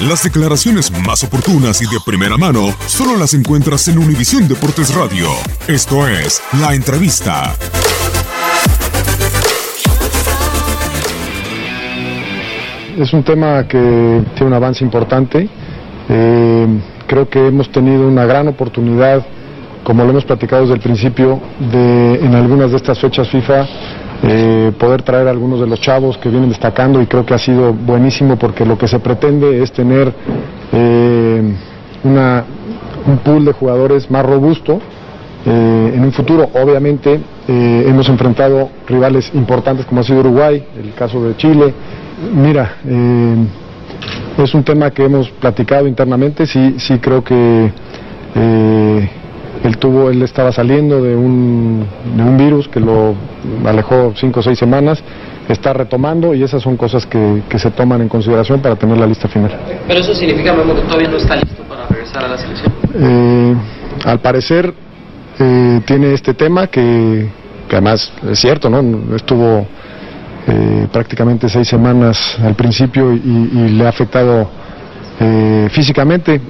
Las declaraciones más oportunas y de primera mano solo las encuentras en Univisión Deportes Radio. Esto es La Entrevista. Es un tema que tiene un avance importante. Eh, creo que hemos tenido una gran oportunidad, como lo hemos platicado desde el principio, en algunas de estas fechas FIFA eh, poder traer algunos de los chavos que vienen destacando y creo que ha sido buenísimo porque lo que se pretende es tener eh, una, un pool de jugadores más robusto eh, en un futuro. Obviamente eh, hemos enfrentado rivales importantes como ha sido Uruguay, el caso de Chile. Mira, eh, es un tema que hemos platicado internamente, sí, sí creo que él tuvo, él estaba saliendo de un, de un virus que lo alejó cinco o seis semanas, está retomando y esas son cosas que, que se toman en consideración para tener la lista final. Pero eso significa, Memo, que todavía no está listo para regresar a la selección. Eh, al parecer eh, tiene este tema que, que además es cierto, ¿no? Estuvo eh, prácticamente seis semanas al principio y, y le ha afectado eh, físicamente.